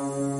Amen.